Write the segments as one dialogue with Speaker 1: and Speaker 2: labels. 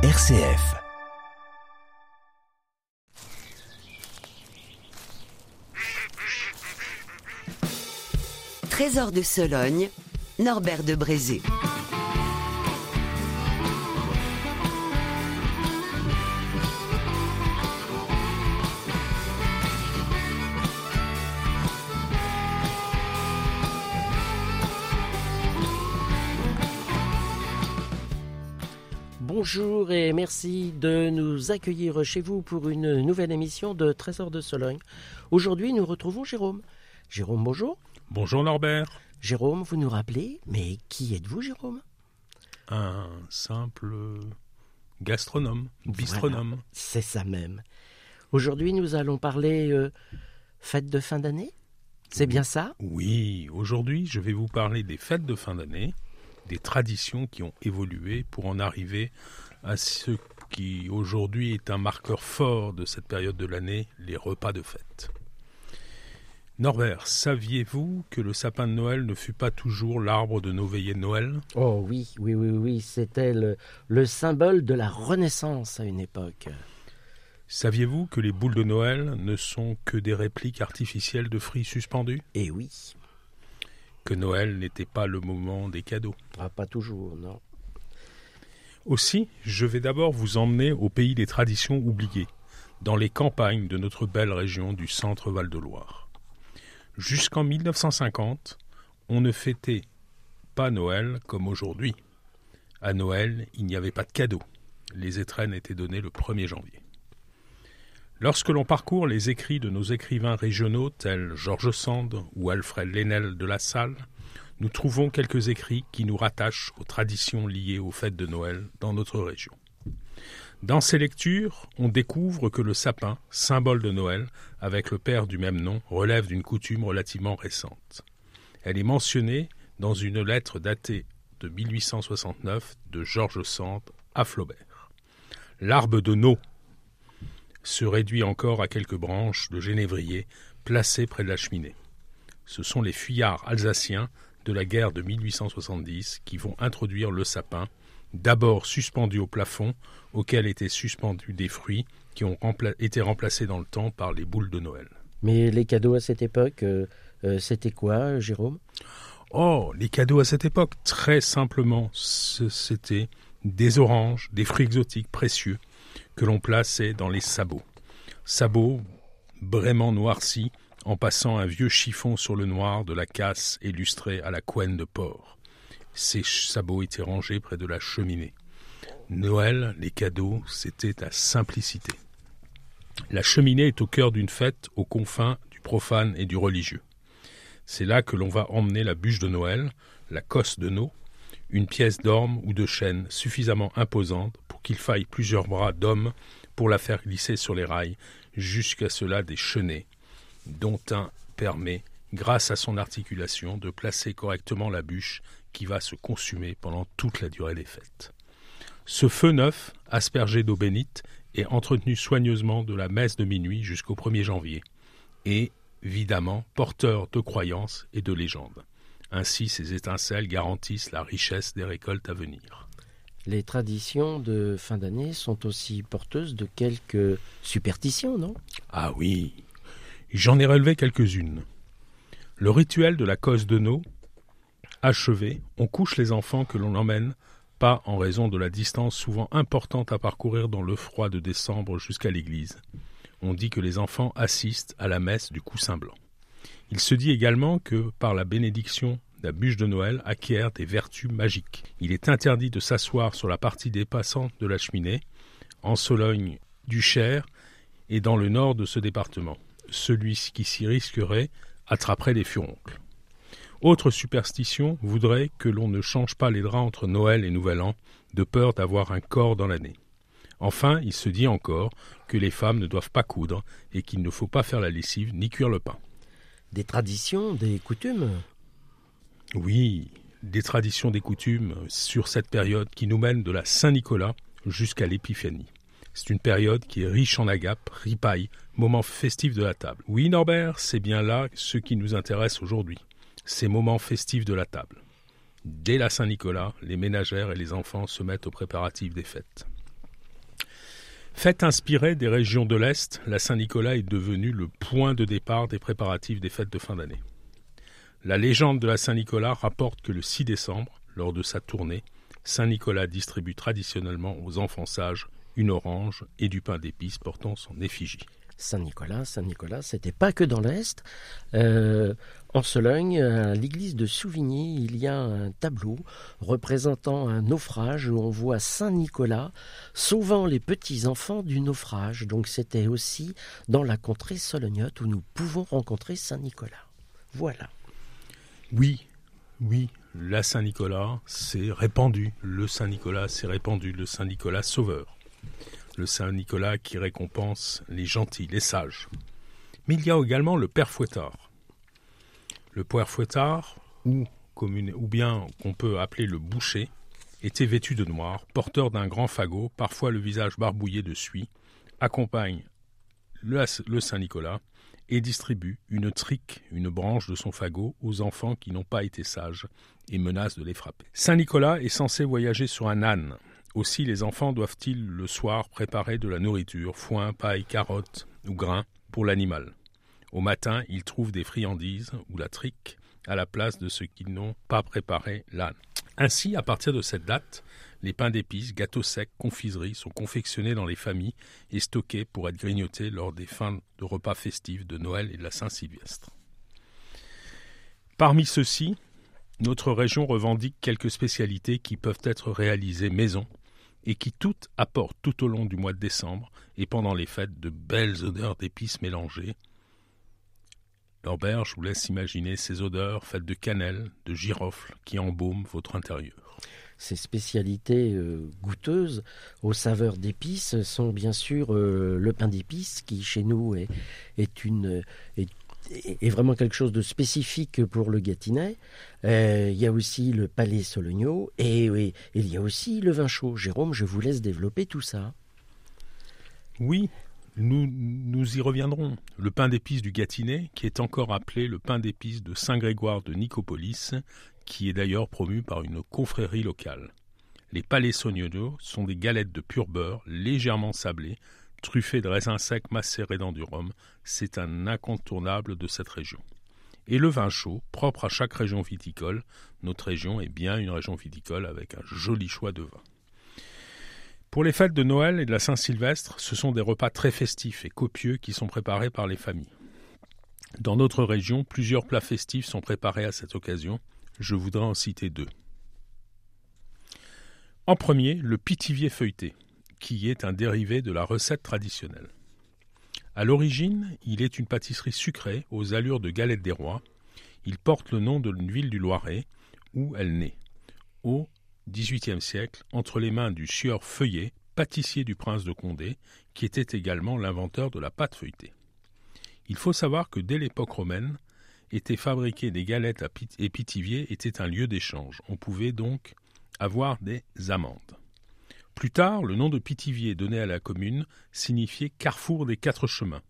Speaker 1: RCF.
Speaker 2: Trésor de Sologne, Norbert de Brézé.
Speaker 3: Bonjour et merci de nous accueillir chez vous pour une nouvelle émission de Trésor de Sologne. Aujourd'hui, nous retrouvons Jérôme. Jérôme, bonjour.
Speaker 4: Bonjour Norbert.
Speaker 3: Jérôme, vous nous rappelez, mais qui êtes-vous, Jérôme?
Speaker 4: Un simple gastronome, bistronome.
Speaker 3: Voilà, c'est ça même. Aujourd'hui, nous allons parler euh, fête de fin d'année? C'est bien ça?
Speaker 4: Oui, aujourd'hui, je vais vous parler des fêtes de fin d'année, des traditions qui ont évolué pour en arriver à ce qui aujourd'hui est un marqueur fort de cette période de l'année, les repas de fête. Norbert, saviez-vous que le sapin de Noël ne fut pas toujours l'arbre de nos veillées de Noël?
Speaker 3: Oh oui, oui, oui, oui, c'était le, le symbole de la Renaissance à une époque.
Speaker 4: Saviez-vous que les boules de Noël ne sont que des répliques artificielles de fruits suspendus?
Speaker 3: Eh oui.
Speaker 4: Que Noël n'était pas le moment des cadeaux
Speaker 3: Ah, pas toujours, non.
Speaker 4: Aussi, je vais d'abord vous emmener au pays des traditions oubliées, dans les campagnes de notre belle région du centre Val-de-Loire. Jusqu'en 1950, on ne fêtait pas Noël comme aujourd'hui. À Noël, il n'y avait pas de cadeaux. Les étrennes étaient données le 1er janvier. Lorsque l'on parcourt les écrits de nos écrivains régionaux tels Georges Sand ou Alfred Lesnel de la Salle, nous trouvons quelques écrits qui nous rattachent aux traditions liées aux fêtes de Noël dans notre région. Dans ces lectures, on découvre que le sapin, symbole de Noël, avec le père du même nom, relève d'une coutume relativement récente. Elle est mentionnée dans une lettre datée de 1869 de Georges Sand à Flaubert. L'arbre de Nau se réduit encore à quelques branches de génévrier placées près de la cheminée. Ce sont les fuyards alsaciens de la guerre de 1870 qui vont introduire le sapin d'abord suspendu au plafond, auquel étaient suspendus des fruits qui ont rempla été remplacés dans le temps par les boules de Noël.
Speaker 3: Mais les cadeaux à cette époque, euh, euh, c'était quoi, Jérôme?
Speaker 4: Oh, les cadeaux à cette époque, très simplement, c'était des oranges, des fruits exotiques précieux que l'on plaçait dans les sabots. Sabots vraiment noircis, en passant un vieux chiffon sur le noir de la casse illustrée à la couenne de porc. Ses sabots étaient rangés près de la cheminée. Noël, les cadeaux, c'était la simplicité. La cheminée est au cœur d'une fête aux confins du profane et du religieux. C'est là que l'on va emmener la bûche de Noël, la cosse de Nau, une pièce d'orme ou de chêne suffisamment imposante qu'il faille plusieurs bras d'homme pour la faire glisser sur les rails, jusqu'à cela des chenets, dont un permet, grâce à son articulation, de placer correctement la bûche qui va se consumer pendant toute la durée des fêtes. Ce feu neuf, aspergé d'eau bénite, est entretenu soigneusement de la messe de minuit jusqu'au 1er janvier, et, évidemment, porteur de croyances et de légendes. Ainsi, ces étincelles garantissent la richesse des récoltes à venir.
Speaker 3: Les traditions de fin d'année sont aussi porteuses de quelques superstitions, non?
Speaker 4: Ah oui, j'en ai relevé quelques-unes. Le rituel de la cosse de Nau Achevé, on couche les enfants que l'on emmène, pas en raison de la distance souvent importante à parcourir dans le froid de décembre jusqu'à l'église. On dit que les enfants assistent à la messe du coussin blanc. Il se dit également que, par la bénédiction, la bûche de Noël acquiert des vertus magiques. Il est interdit de s'asseoir sur la partie dépassante de la cheminée, en Sologne du Cher et dans le nord de ce département. Celui qui s'y risquerait attraperait les furoncles. Autre superstition voudrait que l'on ne change pas les draps entre Noël et Nouvel An, de peur d'avoir un corps dans l'année. Enfin, il se dit encore que les femmes ne doivent pas coudre et qu'il ne faut pas faire la lessive ni cuire le pain.
Speaker 3: Des traditions, des coutumes?
Speaker 4: Oui, des traditions, des coutumes sur cette période qui nous mène de la Saint-Nicolas jusqu'à l'Épiphanie. C'est une période qui est riche en agapes, ripailles, moments festifs de la table. Oui, Norbert, c'est bien là ce qui nous intéresse aujourd'hui ces moments festifs de la table. Dès la Saint-Nicolas, les ménagères et les enfants se mettent aux préparatifs des fêtes. Fête inspirée des régions de l'Est, la Saint-Nicolas est devenue le point de départ des préparatifs des fêtes de fin d'année. La légende de la Saint-Nicolas rapporte que le 6 décembre, lors de sa tournée, Saint-Nicolas distribue traditionnellement aux enfants sages une orange et du pain d'épices portant son effigie.
Speaker 3: Saint-Nicolas, Saint-Nicolas, c'était pas que dans l'Est. Euh, en Sologne, à l'église de Souvigny, il y a un tableau représentant un naufrage où on voit Saint-Nicolas sauvant les petits-enfants du naufrage. Donc c'était aussi dans la contrée solognote où nous pouvons rencontrer Saint-Nicolas. Voilà.
Speaker 4: Oui, oui, la Saint-Nicolas s'est répandu. Le Saint-Nicolas s'est répandu, le Saint-Nicolas sauveur le Saint Nicolas qui récompense les gentils, les sages. Mais il y a également le Père Fouettard. Le Père Fouettard, ou, bien qu'on peut appeler le boucher, était vêtu de noir, porteur d'un grand fagot, parfois le visage barbouillé de suie, accompagne le, le Saint Nicolas et distribue une trique, une branche de son fagot aux enfants qui n'ont pas été sages et menace de les frapper. Saint Nicolas est censé voyager sur un âne, aussi les enfants doivent-ils le soir préparer de la nourriture, foin, paille, carottes ou grains pour l'animal. Au matin, ils trouvent des friandises ou la trique à la place de ce qu'ils n'ont pas préparé l'âne. Ainsi, à partir de cette date, les pains d'épices, gâteaux secs, confiseries sont confectionnés dans les familles et stockés pour être grignotés lors des fins de repas festifs de Noël et de la Saint-Sylvestre. Parmi ceux-ci, notre région revendique quelques spécialités qui peuvent être réalisées maison et qui toutes apportent tout au long du mois de décembre et pendant les fêtes de belles odeurs d'épices mélangées. Je vous laisse imaginer ces odeurs faites de cannelle, de girofle qui embaument votre intérieur.
Speaker 3: Ces spécialités euh, goûteuses aux saveurs d'épices sont bien sûr euh, le pain d'épices qui chez nous est, est une, est est vraiment quelque chose de spécifique pour le Gâtinais. Euh, il y a aussi le palais Sologno et, il y a aussi le vin chaud. Jérôme, je vous laisse développer tout ça.
Speaker 4: Oui, nous, y reviendrons. Le pain d'épices du Gâtinais, qui est encore appelé le pain d'épices de Saint-Grégoire de Nicopolis, qui est d'ailleurs promu par une confrérie locale. Les palais sont des galettes de pur beurre légèrement sablées, truffé de raisins secs macérés dans du rhum, c'est un incontournable de cette région. Et le vin chaud, propre à chaque région viticole, notre région est bien une région viticole avec un joli choix de vin. Pour les fêtes de Noël et de la Saint-Sylvestre, ce sont des repas très festifs et copieux qui sont préparés par les familles. Dans notre région, plusieurs plats festifs sont préparés à cette occasion. Je voudrais en citer deux. En premier, le pitivier feuilleté qui est un dérivé de la recette traditionnelle. À l'origine, il est une pâtisserie sucrée aux allures de galette des rois. Il porte le nom d'une ville du Loiret où elle naît. Au XVIIIe siècle, entre les mains du sieur Feuillet, pâtissier du prince de Condé, qui était également l'inventeur de la pâte feuilletée. Il faut savoir que dès l'époque romaine, étaient fabriquées des galettes et Pithiviers était un lieu d'échange. On pouvait donc avoir des amandes. Plus tard, le nom de Pithiviers donné à la commune signifiait carrefour des quatre chemins,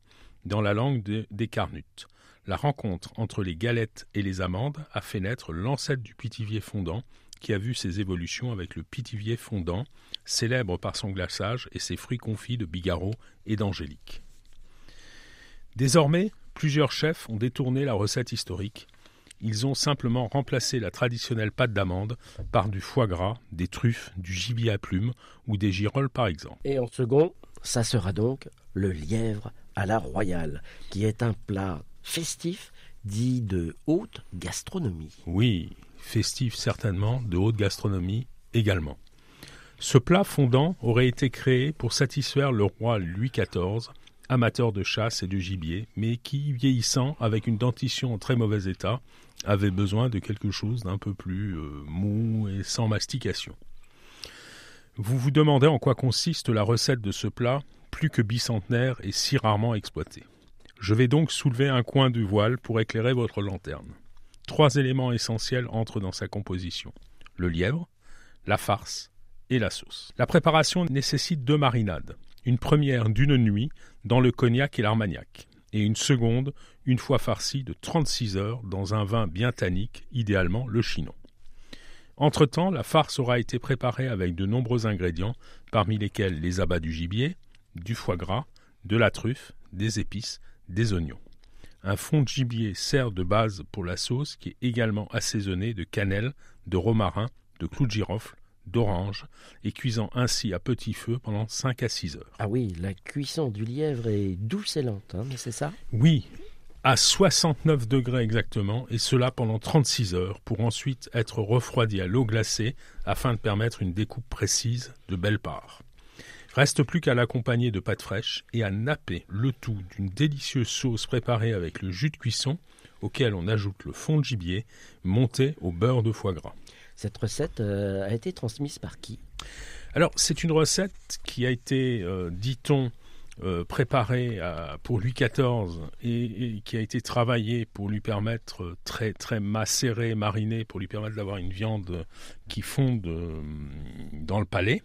Speaker 4: dans la langue des Carnutes. La rencontre entre les galettes et les amandes a fait naître l'ancêtre du Pithivier fondant, qui a vu ses évolutions avec le Pithivier fondant, célèbre par son glaçage et ses fruits confits de bigarreau et d'angélique. Désormais, plusieurs chefs ont détourné la recette historique ils ont simplement remplacé la traditionnelle pâte d'amande par du foie gras, des truffes, du gibier à plumes ou des girolles par exemple.
Speaker 3: Et en second, ça sera donc le lièvre à la royale, qui est un plat festif dit de haute gastronomie.
Speaker 4: Oui, festif certainement, de haute gastronomie également. Ce plat fondant aurait été créé pour satisfaire le roi Louis XIV, amateur de chasse et de gibier, mais qui, vieillissant avec une dentition en très mauvais état, avait besoin de quelque chose d'un peu plus euh, mou et sans mastication. Vous vous demandez en quoi consiste la recette de ce plat, plus que bicentenaire et si rarement exploité. Je vais donc soulever un coin du voile pour éclairer votre lanterne. Trois éléments essentiels entrent dans sa composition le lièvre, la farce et la sauce. La préparation nécessite deux marinades. Une première d'une nuit dans le cognac et l'armagnac et une seconde une fois farcie de 36 heures dans un vin bien tannique, idéalement le chinon. Entre-temps, la farce aura été préparée avec de nombreux ingrédients, parmi lesquels les abats du gibier, du foie gras, de la truffe, des épices, des oignons. Un fond de gibier sert de base pour la sauce qui est également assaisonnée de cannelle, de romarin, de clous de girofle, d'orange et cuisant ainsi à petit feu pendant 5 à 6 heures.
Speaker 3: Ah oui, la cuisson du lièvre est douce et lente, hein, c'est ça?
Speaker 4: Oui, à 69 degrés exactement, et cela pendant 36 heures, pour ensuite être refroidi à l'eau glacée afin de permettre une découpe précise de belles parts. Reste plus qu'à l'accompagner de pâte fraîche et à napper le tout d'une délicieuse sauce préparée avec le jus de cuisson auquel on ajoute le fond de gibier monté au beurre de foie gras.
Speaker 3: Cette recette euh, a été transmise par qui?
Speaker 4: Alors, c'est une recette qui a été, euh, dit-on, euh, préparée pour Louis XIV et, qui a été travaillée pour lui permettre très très macérée, marinée, pour lui permettre d'avoir une viande qui fonde dans le palais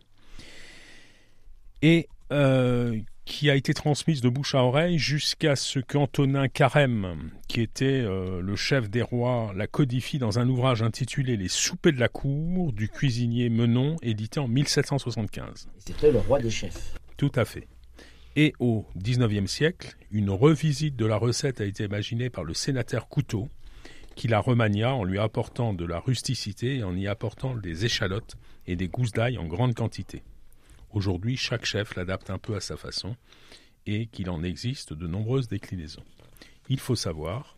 Speaker 4: et euh, qui a été transmise de bouche à oreille jusqu'à ce qu'Antonin Carême, qui était euh, le chef des rois, la codifie dans un ouvrage intitulé Les soupers de la cour du cuisinier Menon, édité en 1775.
Speaker 3: C'était le roi des chefs.
Speaker 4: Tout à fait. Et au XIXe siècle, une revisite de la recette a été imaginée par le sénateur Couteau, qui la remania en lui apportant de la rusticité et en y apportant des échalotes et des gousses d'ail en grande quantité. Aujourd'hui, chaque chef l'adapte un peu à sa façon et qu'il en existe de nombreuses déclinaisons. Il faut savoir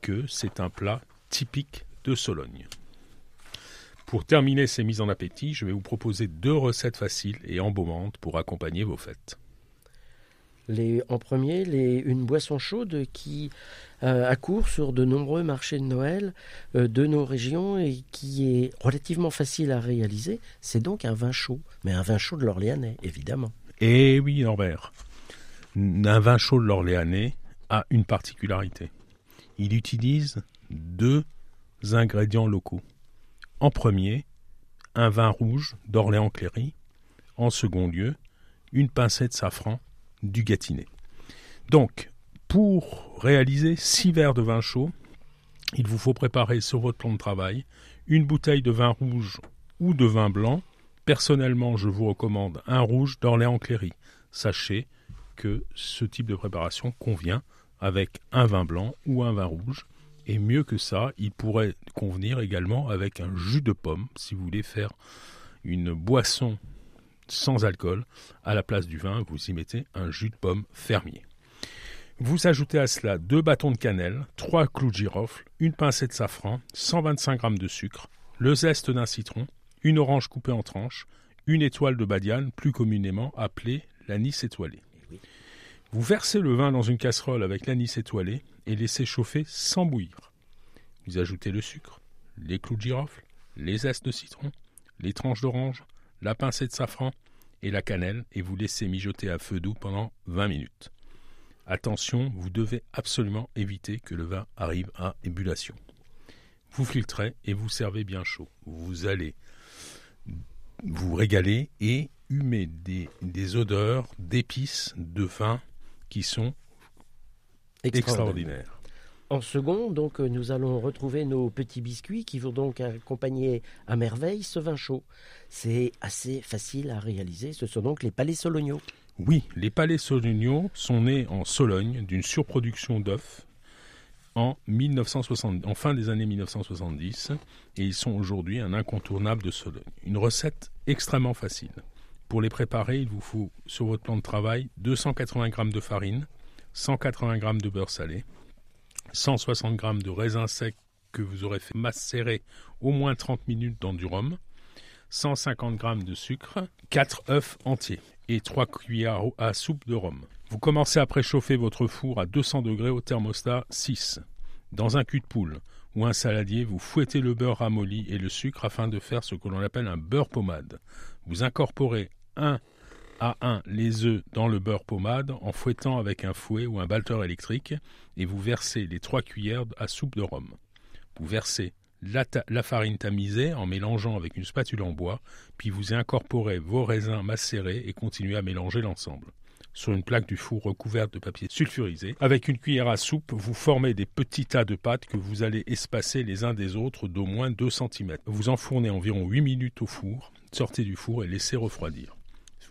Speaker 4: que c'est un plat typique de Sologne. Pour terminer ces mises en appétit, je vais vous proposer deux recettes faciles et embaumantes pour accompagner vos fêtes
Speaker 3: en premier, une boisson chaude qui euh, accourt sur de nombreux marchés de Noël euh, de nos régions et qui est relativement facile à réaliser. C'est donc un vin chaud, mais un vin chaud de l'Orléanais, évidemment.
Speaker 4: Eh oui, Norbert. Un vin chaud de l'Orléanais a une particularité. Il utilise deux ingrédients locaux. En premier, un vin rouge d'Orléans Cléry. En second lieu, une pincée de safran du Gâtinais. Donc, pour réaliser six verres de vin chaud, il vous faut préparer sur votre plan de travail une bouteille de vin rouge ou de vin blanc. Personnellement, je vous recommande un rouge d'Orléans Cléry. Sachez que ce type de préparation convient avec un vin blanc ou un vin rouge. Et mieux que ça, il pourrait convenir également avec un jus de pomme si vous voulez faire une boisson sans alcool. À la place du vin, vous y mettez un jus de pomme fermier. Vous ajoutez à cela deux bâtons de cannelle, trois clous de girofle, une pincée de safran, 125 g de sucre, le zeste d'un citron, une orange coupée en tranches, une étoile de badiane, plus communément appelée l'anis étoilé. Vous versez le vin dans une casserole avec l'anis étoilé et laissez chauffer sans bouillir. Vous ajoutez le sucre, les clous de girofle, les zestes de citron, les tranches d'orange, la pincée de safran et la cannelle et vous laissez mijoter à feu doux pendant 20 minutes. Attention, vous devez absolument éviter que le vin arrive à ébullition. Vous filtrez et vous servez bien chaud. Vous allez vous régaler et humer des, des odeurs d'épices, de vin qui sont extraordinaires.
Speaker 3: En second, donc, euh, nous allons retrouver nos petits biscuits qui vont donc accompagner à merveille ce vin chaud. C'est assez facile à réaliser. Ce sont donc les palais solognos.
Speaker 4: Oui, les palais solognos sont nés en Sologne d'une surproduction d'œufs en, 1960, en fin des années 1970 et ils sont aujourd'hui un incontournable de Sologne. Une recette extrêmement facile. Pour les préparer, il vous faut sur votre plan de travail 280 g de farine, 180 g de beurre salé, 160 g de raisins secs que vous aurez fait macérer au moins 30 minutes dans du rhum, 150 g de sucre, 4 œufs entiers et 3 cuillères à soupe de rhum. Vous commencez à préchauffer votre four à 200 degrés au thermostat 6. Dans un cul de poule ou un saladier, vous fouettez le beurre ramolli et le sucre afin de faire ce que l'on appelle un beurre pommade. Vous incorporez un à 1 les œufs dans le beurre pommade en fouettant avec un fouet ou un batteur électrique et vous versez les 3 cuillères à soupe de rhum. Vous versez la, farine tamisée en mélangeant avec une spatule en bois, puis vous incorporez vos raisins macérés et continuez à mélanger l'ensemble. Sur une plaque du four recouverte de papier sulfurisé, avec une cuillère à soupe, vous formez des petits tas de pâtes que vous allez espacer les uns des autres d'au moins 2 cm. Vous enfournez environ 8 minutes au four, sortez du four et laissez refroidir.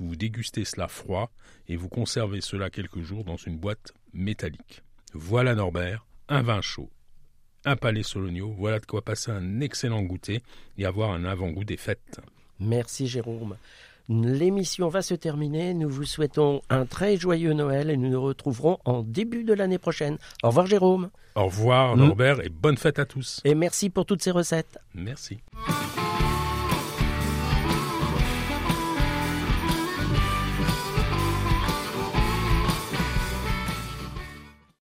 Speaker 4: Vous dégustez cela froid et vous conservez cela quelques jours dans une boîte métallique. Voilà Norbert, un vin chaud, un palais Sologno, voilà de quoi passer un excellent goûter et avoir un avant-goût des fêtes.
Speaker 3: Merci Jérôme. L'émission va se terminer. Nous vous souhaitons un très joyeux Noël et nous nous retrouverons en début de l'année prochaine. Au revoir Jérôme.
Speaker 4: Au revoir Norbert et bonne fête à tous.
Speaker 3: Et merci pour toutes ces recettes.
Speaker 4: Merci.